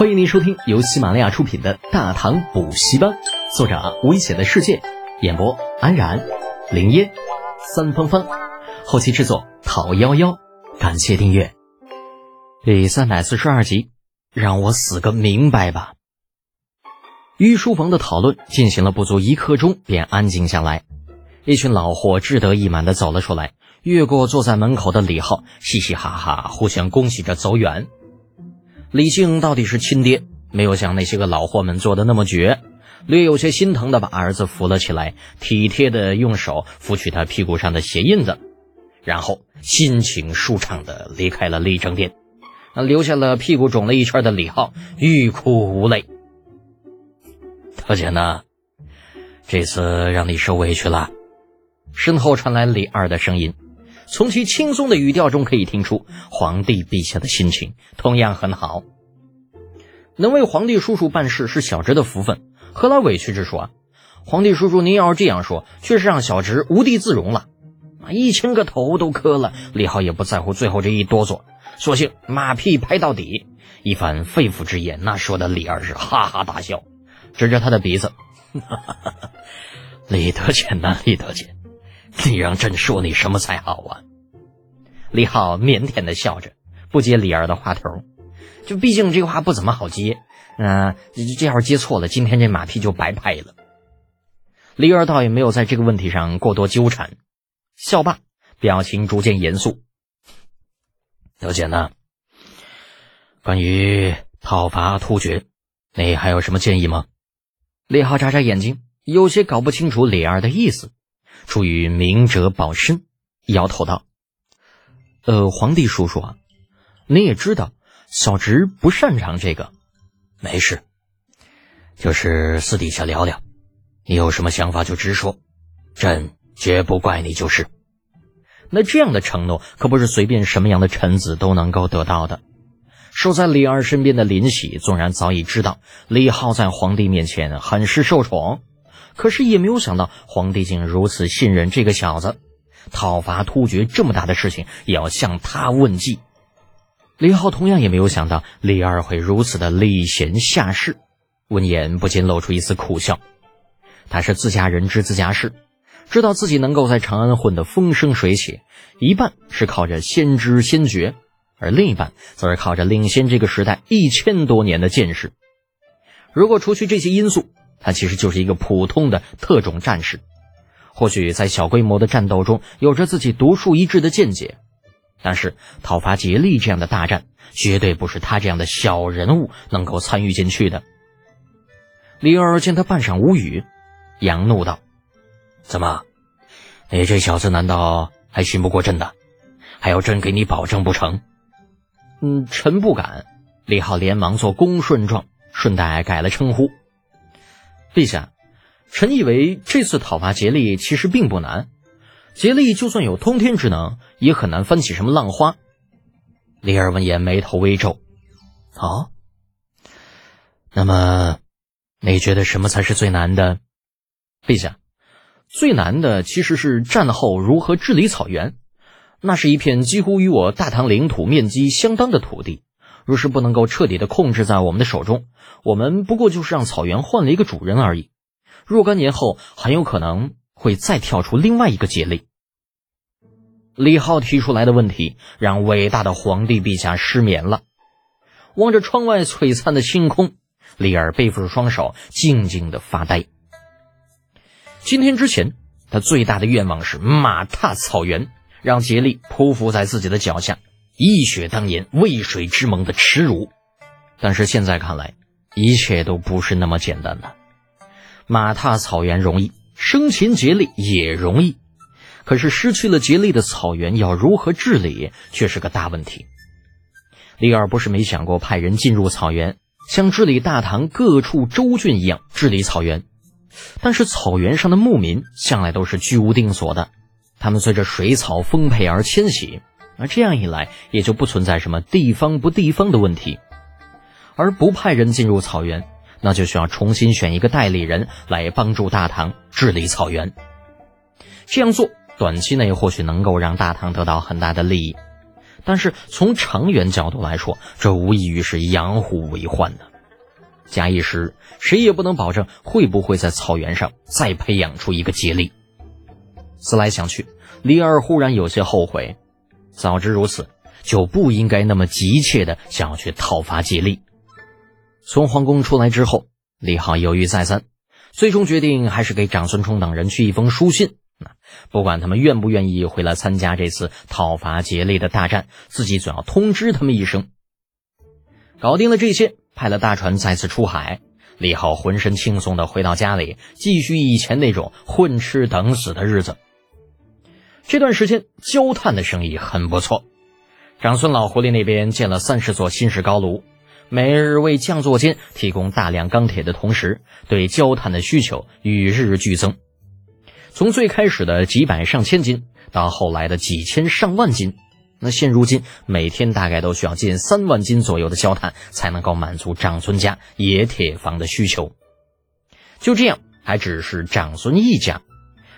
欢迎您收听由喜马拉雅出品的《大唐补习班》，作者危险的世界，演播安然、林烟、三芳芳，后期制作讨幺幺，感谢订阅。第三百四十二集，让我死个明白吧。御书房的讨论进行了不足一刻钟，便安静下来。一群老货志得意满地走了出来，越过坐在门口的李浩，嘻嘻哈哈，互相恭喜着走远。李靖到底是亲爹，没有像那些个老货们做的那么绝，略有些心疼的把儿子扶了起来，体贴的用手拂去他屁股上的血印子，然后心情舒畅的离开了立正殿，留下了屁股肿了一圈的李浩欲哭无泪。大姐呢？这次让你受委屈了。身后传来李二的声音。从其轻松的语调中可以听出，皇帝陛下的心情同样很好。能为皇帝叔叔办事是小侄的福分，何来委屈之说啊？皇帝叔叔，您要是这样说，确实让小侄无地自容了。啊，一千个头都磕了，李浩也不在乎最后这一哆嗦，索性马屁拍到底，一番肺腑之言，那说的李二是哈哈大笑，指着他的鼻子，哈哈哈哈李德俭呐，李德俭。你让朕说你什么才好啊？李浩腼腆的笑着，不接李二的话头。就毕竟这话不怎么好接，嗯，这要是接错了，今天这马屁就白拍了。李二倒也没有在这个问题上过多纠缠，笑罢，表情逐渐严肃。德简呢？关于讨伐突厥，你还有什么建议吗？李浩眨眨眼睛，有些搞不清楚李二的意思。出于明哲保身，摇头道：“呃，皇帝叔叔啊，你也知道，小侄不擅长这个。没事，就是私底下聊聊，你有什么想法就直说，朕绝不怪你就是。那这样的承诺可不是随便什么样的臣子都能够得到的。守在李二身边的林喜，纵然早已知道李浩在皇帝面前很是受宠。”可是也没有想到，皇帝竟如此信任这个小子，讨伐突厥这么大的事情也要向他问计。李浩同样也没有想到李二会如此的礼贤下士，闻言不禁露出一丝苦笑。他是自家人知自家事，知道自己能够在长安混得风生水起，一半是靠着先知先觉，而另一半则是靠着领先这个时代一千多年的见识。如果除去这些因素，他其实就是一个普通的特种战士，或许在小规模的战斗中有着自己独树一帜的见解，但是讨伐竭力这样的大战，绝对不是他这样的小人物能够参与进去的。李二见他半晌无语，扬怒道：“怎么，你这小子难道还信不过朕的？还要朕给你保证不成？”“嗯，臣不敢。”李浩连忙做恭顺状，顺带改了称呼。陛下，臣以为这次讨伐竭力其实并不难，竭力就算有通天之能，也很难翻起什么浪花。李二闻言眉头微皱，哦，那么你觉得什么才是最难的？陛下，最难的其实是战后如何治理草原，那是一片几乎与我大唐领土面积相当的土地。若是不能够彻底的控制在我们的手中，我们不过就是让草原换了一个主人而已。若干年后，很有可能会再跳出另外一个杰利。李浩提出来的问题让伟大的皇帝陛下失眠了。望着窗外璀璨的星空，李尔背负着双手，静静的发呆。今天之前，他最大的愿望是马踏草原，让杰力匍匐在自己的脚下。一雪当年渭水之盟的耻辱，但是现在看来，一切都不是那么简单的。马踏草原容易，生擒竭力也容易，可是失去了竭力的草原要如何治理，却是个大问题。李二不是没想过派人进入草原，像治理大唐各处州郡一样治理草原，但是草原上的牧民向来都是居无定所的，他们随着水草丰沛而迁徙。而这样一来，也就不存在什么地方不地方的问题，而不派人进入草原，那就需要重新选一个代理人来帮助大唐治理草原。这样做，短期内或许能够让大唐得到很大的利益，但是从长远角度来说，这无异于是养虎为患呢。假一时，谁也不能保证会不会在草原上再培养出一个接力。思来想去，李二忽然有些后悔，早知如此，就不应该那么急切的想要去讨伐接力。从皇宫出来之后，李浩犹豫再三，最终决定还是给长孙冲等人去一封书信。不管他们愿不愿意回来参加这次讨伐桀类的大战，自己总要通知他们一声。搞定了这些，派了大船再次出海。李浩浑身轻松的回到家里，继续以前那种混吃等死的日子。这段时间焦炭的生意很不错，长孙老狐狸那边建了三十座新式高炉，每日为匠作间提供大量钢铁的同时，对焦炭的需求与日俱增。从最开始的几百上千斤，到后来的几千上万斤，那现如今每天大概都需要近三万斤左右的焦炭，才能够满足长孙家冶铁房的需求。就这样，还只是长孙一家。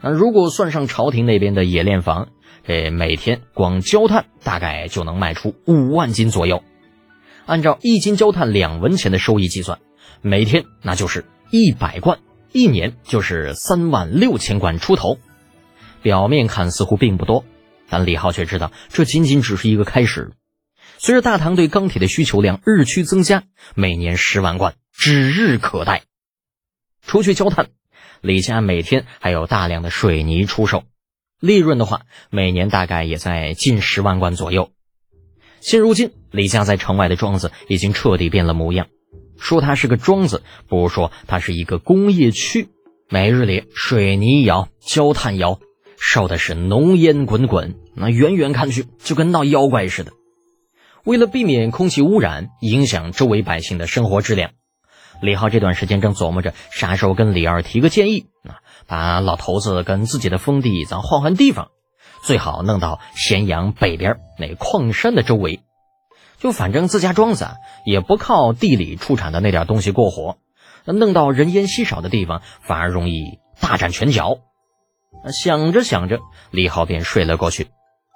那如果算上朝廷那边的冶炼房，这每天光焦炭大概就能卖出五万斤左右。按照一斤焦炭两文钱的收益计算，每天那就是一百贯。一年就是三万六千贯出头，表面看似乎并不多，但李浩却知道这仅仅只是一个开始。随着大唐对钢铁的需求量日趋增加，每年十万贯指日可待。除去焦炭，李家每天还有大量的水泥出售，利润的话，每年大概也在近十万贯左右。现如今，李家在城外的庄子已经彻底变了模样。说它是个庄子，不如说它是一个工业区。每日里水泥窑、焦炭窑，烧的是浓烟滚滚，那远远看去就跟闹妖怪似的。为了避免空气污染影响周围百姓的生活质量，李浩这段时间正琢磨着啥时候跟李二提个建议，啊，把老头子跟自己的封地咱换换地方，最好弄到咸阳北边那矿山的周围。就反正自家庄子啊，也不靠地里出产的那点东西过活，弄到人烟稀少的地方，反而容易大展拳脚。想着想着，李浩便睡了过去。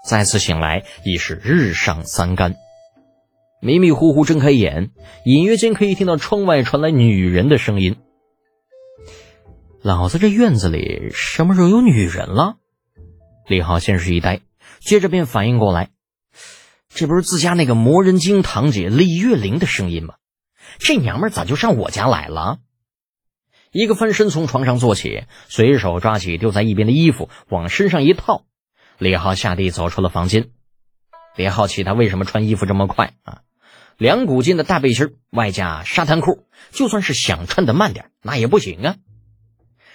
再次醒来，已是日上三竿。迷迷糊糊睁开眼，隐约间可以听到窗外传来女人的声音：“老子这院子里什么时候有女人了？”李浩先是一呆，接着便反应过来。这不是自家那个魔人精堂姐李月玲的声音吗？这娘们咋就上我家来了？一个翻身从床上坐起，随手抓起丢在一边的衣服往身上一套，李浩下地走出了房间。别好奇他为什么穿衣服这么快啊？两股筋的大背心外加沙滩裤，就算是想穿的慢点，那也不行啊。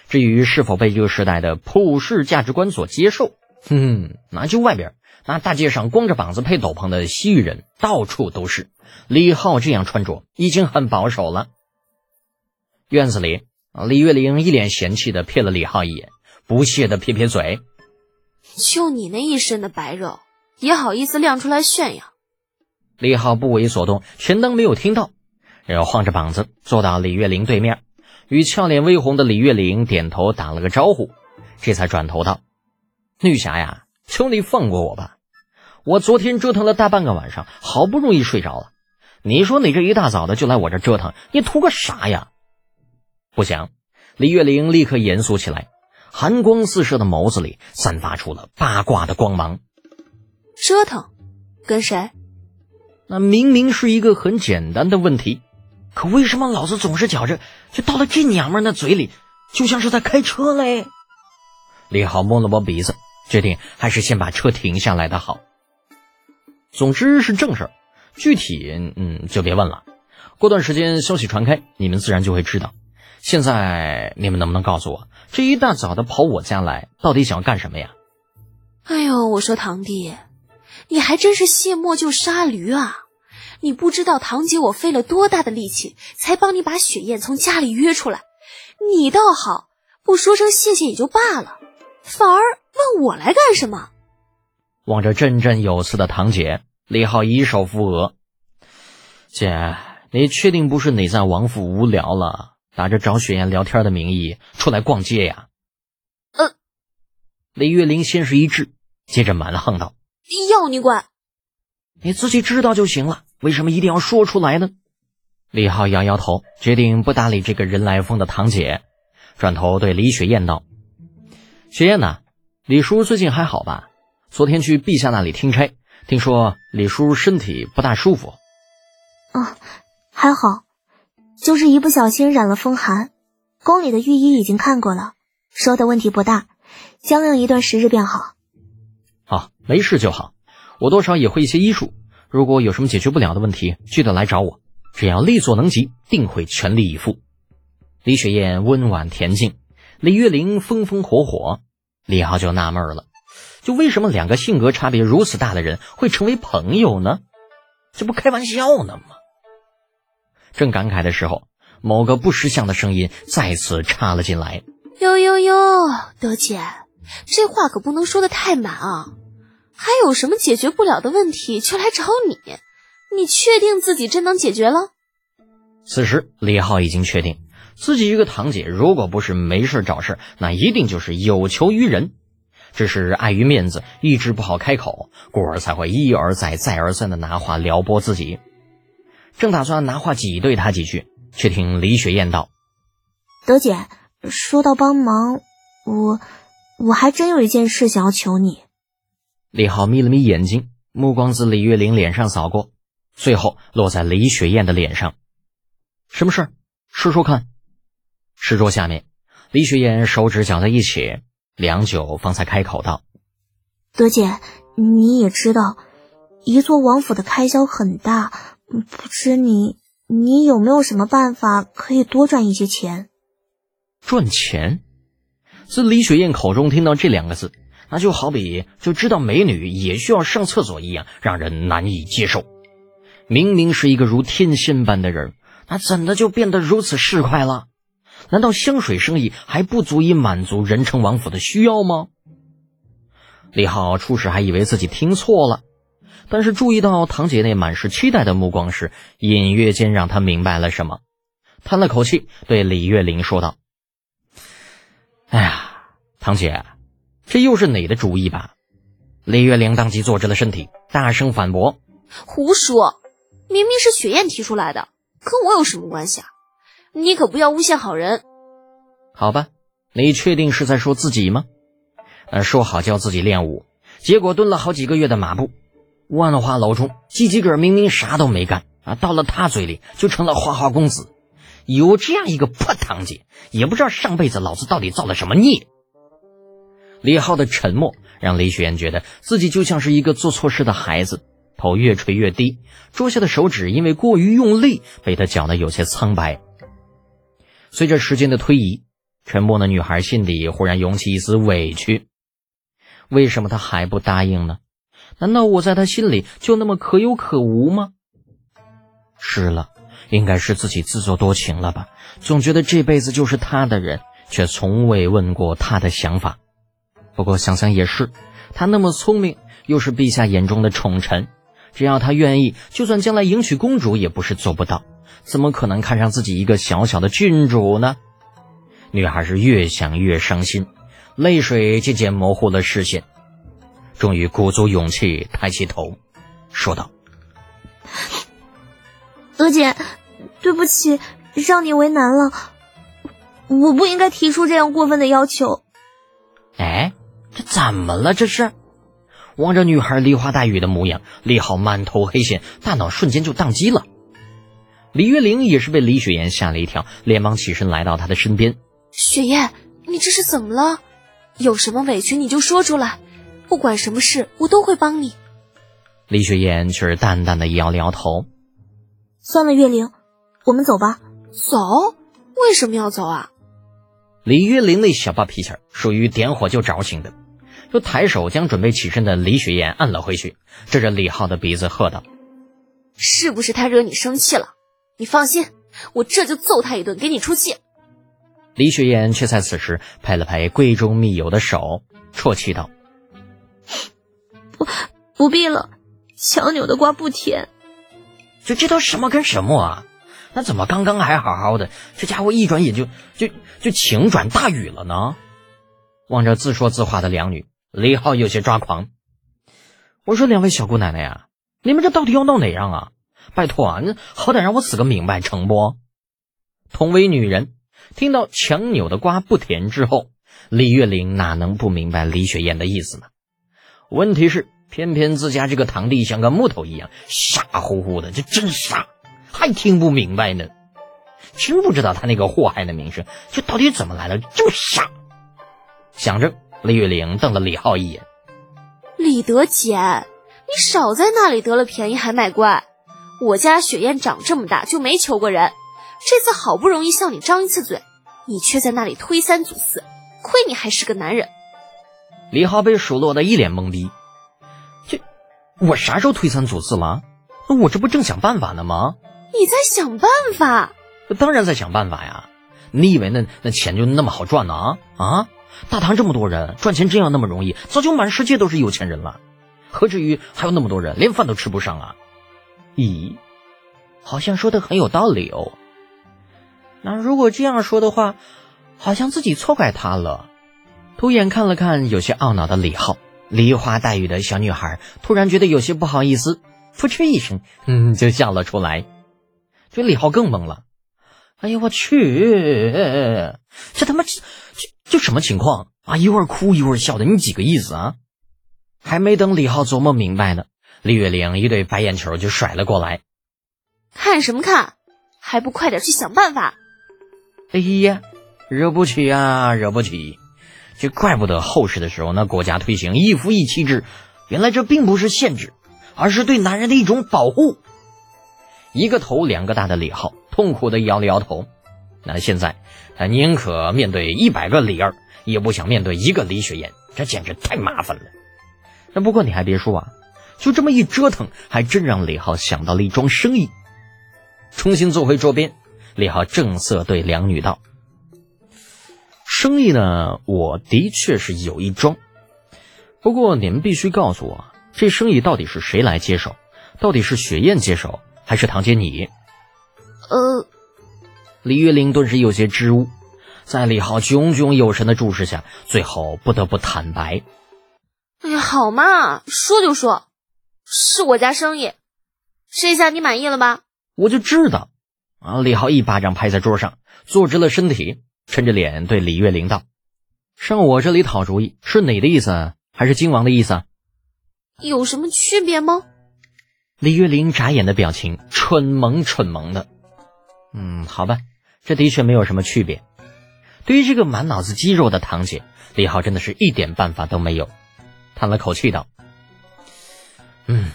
至于是否被这个时代的普世价值观所接受，哼，那就外边。那大街上光着膀子配斗篷的西域人到处都是，李浩这样穿着已经很保守了。院子里，李月玲一脸嫌弃的瞥了李浩一眼，不屑的撇撇嘴：“就你那一身的白肉，也好意思亮出来炫耀？”李浩不为所动，全当没有听到，然后晃着膀子坐到李月玲对面，与俏脸微红的李月玲点头打了个招呼，这才转头道：“女侠呀，求你放过我吧。”我昨天折腾了大半个晚上，好不容易睡着了。你说你这一大早的就来我这折腾，你图个啥呀？不想，李月玲立刻严肃起来，寒光四射的眸子里散发出了八卦的光芒。折腾，跟谁？那明明是一个很简单的问题，可为什么老子总是觉着，就到了这娘们那嘴里，就像是在开车嘞？李浩摸了摸鼻子，决定还是先把车停下来的好。总之是正事儿，具体嗯就别问了。过段时间消息传开，你们自然就会知道。现在你们能不能告诉我，这一大早的跑我家来，到底想要干什么呀？哎呦，我说堂弟，你还真是卸磨就杀驴啊！你不知道堂姐我费了多大的力气，才帮你把雪雁从家里约出来。你倒好，不说声谢谢也就罢了，反而问我来干什么？望着振振有词的堂姐，李浩一手扶额：“姐，你确定不是你在王府无聊了，打着找雪雁聊天的名义出来逛街呀？”呃，李月玲先是一滞，接着蛮横道：“要你管！”你自己知道就行了，为什么一定要说出来呢？李浩摇摇头，决定不搭理这个人来疯的堂姐，转头对李雪燕道：“雪燕呐，李叔最近还好吧？昨天去陛下那里听差，听说李叔身体不大舒服。”“啊，还好，就是一不小心染了风寒。宫里的御医已经看过了，说的问题不大，将用一段时日便。”“好，没事就好。我多少也会一些医术，如果有什么解决不了的问题，记得来找我。”只要力所能及，定会全力以赴。李雪燕温婉恬静，李月玲风风火火。李浩就纳闷了，就为什么两个性格差别如此大的人会成为朋友呢？这不开玩笑呢吗？正感慨的时候，某个不识相的声音再次插了进来：“哟哟哟，德姐，这话可不能说的太满啊！还有什么解决不了的问题，就来找你。”你确定自己真能解决了？此时，李浩已经确定自己一个堂姐，如果不是没事找事，那一定就是有求于人，只是碍于面子，一直不好开口，故而才会一而再、再而三的拿话撩拨自己。正打算拿话挤兑他几句，却听李雪燕道：“德姐，说到帮忙，我我还真有一件事想要求你。”李浩眯了眯眼睛，目光自李月玲脸上扫过。最后落在李雪燕的脸上，什么事？说说看。石桌下面，李雪燕手指搅在一起，良久方才开口道：“德姐，你也知道，一座王府的开销很大，不知你你有没有什么办法可以多赚一些钱？”赚钱？自李雪燕口中听到这两个字，那就好比就知道美女也需要上厕所一样，让人难以接受。明明是一个如天仙般的人，那怎的就变得如此市侩了？难道香水生意还不足以满足仁成王府的需要吗？李浩初始还以为自己听错了，但是注意到堂姐那满是期待的目光时，隐约间让他明白了什么，叹了口气，对李月玲说道：“哎呀，堂姐，这又是哪的主意吧？”李月玲当即坐直了身体，大声反驳：“胡说！”明明是雪雁提出来的，跟我有什么关系啊？你可不要诬陷好人。好吧，你确定是在说自己吗？呃，说好教自己练武，结果蹲了好几个月的马步，万花楼中鸡鸡个明明啥都没干啊，到了他嘴里就成了花花公子。有这样一个破堂姐，也不知道上辈子老子到底造了什么孽。李浩的沉默让李雪燕觉得自己就像是一个做错事的孩子。头越垂越低，桌下的手指因为过于用力，被他搅得有些苍白。随着时间的推移，沉默的女孩心里忽然涌起一丝委屈：为什么他还不答应呢？难道我在他心里就那么可有可无吗？是了，应该是自己自作多情了吧？总觉得这辈子就是他的人，却从未问过他的想法。不过想想也是，他那么聪明，又是陛下眼中的宠臣。只要他愿意，就算将来迎娶公主也不是做不到。怎么可能看上自己一个小小的郡主呢？女孩是越想越伤心，泪水渐渐模糊了视线，终于鼓足勇气抬起头，说道：“娥姐，对不起，让你为难了。我不应该提出这样过分的要求。”哎，这怎么了？这是？望着女孩梨花带雨的模样，李浩满头黑线，大脑瞬间就宕机了。李月玲也是被李雪岩吓了一跳，连忙起身来到她的身边：“雪燕，你这是怎么了？有什么委屈你就说出来，不管什么事我都会帮你。”李雪燕却是淡淡的摇了摇头：“算了，月玲，我们走吧。”“走？为什么要走啊？”李月玲那小暴脾气属于点火就着型的。就抬手将准备起身的李雪燕按了回去，指着李浩的鼻子喝道：“是不是他惹你生气了？你放心，我这就揍他一顿，给你出气。”李雪燕却在此时拍了拍闺中密友的手，啜泣道：“不，不必了，强扭的瓜不甜。就这都什么跟什么啊？那怎么刚刚还好好的，这家伙一转眼就就就晴转大雨了呢？”望着自说自话的两女。李浩有些抓狂，我说：“两位小姑奶奶呀，你们这到底要闹哪样啊？拜托啊，那好歹让我死个明白成不？同为女人，听到强扭的瓜不甜之后，李月玲哪能不明白李雪燕的意思呢？问题是，偏偏自家这个堂弟像个木头一样，傻乎乎的，这真傻，还听不明白呢。真不知道他那个祸害的名声，这到底怎么来的？这么傻！想着，李月玲瞪了李浩一眼：“李德简，你少在那里得了便宜还卖乖！我家雪燕长这么大就没求过人，这次好不容易向你张一次嘴，你却在那里推三阻四，亏你还是个男人！”李浩被数落的一脸懵逼：“这我啥时候推三阻四了？我这不正想办法呢吗？”你在想办法？当然在想办法呀！你以为那那钱就那么好赚呢？啊啊！大唐这么多人，赚钱真要那么容易？早就满世界都是有钱人了，何至于还有那么多人连饭都吃不上啊？咦，好像说的很有道理哦。那如果这样说的话，好像自己错怪他了。突眼看了看有些懊恼的李浩，梨花带雨的小女孩突然觉得有些不好意思，扑哧一声，嗯，就笑了出来。这李浩更懵了。哎呀，我去！这他妈这这这这什么情况啊？一会儿哭一会儿笑的，你几个意思啊？还没等李浩琢磨明白呢，李月玲一对白眼球就甩了过来。看什么看？还不快点去想办法！哎呀，惹不起啊，惹不起！这怪不得后世的时候那国家推行一夫一妻制，原来这并不是限制，而是对男人的一种保护。一个头两个大的李浩。痛苦的摇了摇头，那现在他宁可面对一百个李二，也不想面对一个李雪燕，这简直太麻烦了。那不过你还别说啊，就这么一折腾，还真让李浩想到了一桩生意。重新坐回桌边，李浩正色对两女道：“生意呢，我的确是有一桩，不过你们必须告诉我，这生意到底是谁来接手？到底是雪燕接手，还是堂姐你？”呃，李月玲顿时有些支吾，在李浩炯炯有神的注视下，最后不得不坦白：“哎呀，好嘛，说就说，是我家生意，这一下你满意了吧？”我就知道。啊！李浩一巴掌拍在桌上，坐直了身体，沉着脸对李月玲道：“上我这里讨主意是你的意思？还是金王的意思？有什么区别吗？”李月玲眨眼的表情，蠢萌蠢萌的。嗯，好吧，这的确没有什么区别。对于这个满脑子肌肉的堂姐，李浩真的是一点办法都没有。叹了口气道：“嗯，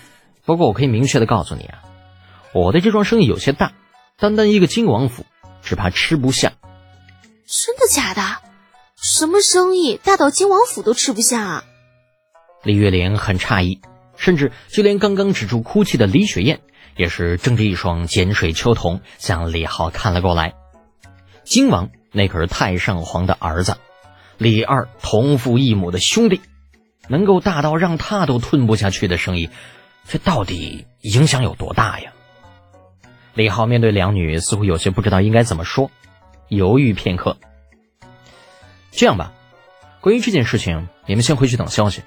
不过我可以明确的告诉你啊，我的这桩生意有些大，单单一个金王府，只怕吃不下。”真的假的？什么生意大到金王府都吃不下啊？李月玲很诧异，甚至就连刚刚止住哭泣的李雪燕。也是睁着一双碱水秋瞳向李浩看了过来。金王那可是太上皇的儿子，李二同父异母的兄弟，能够大到让他都吞不下去的生意，这到底影响有多大呀？李浩面对两女，似乎有些不知道应该怎么说，犹豫片刻。这样吧，关于这件事情，你们先回去等消息，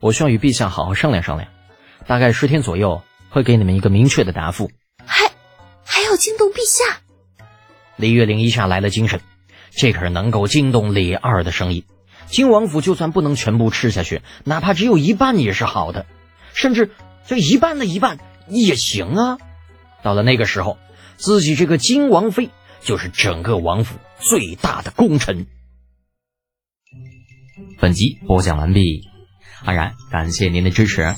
我需要与陛下好好商量商量，大概十天左右。会给你们一个明确的答复，还还要惊动陛下。李月玲一下来了精神，这可是能够惊动李二的生意。金王府就算不能全部吃下去，哪怕只有一半也是好的，甚至就一半的一半也行啊。到了那个时候，自己这个金王妃就是整个王府最大的功臣。本集播讲完毕，安然感谢您的支持。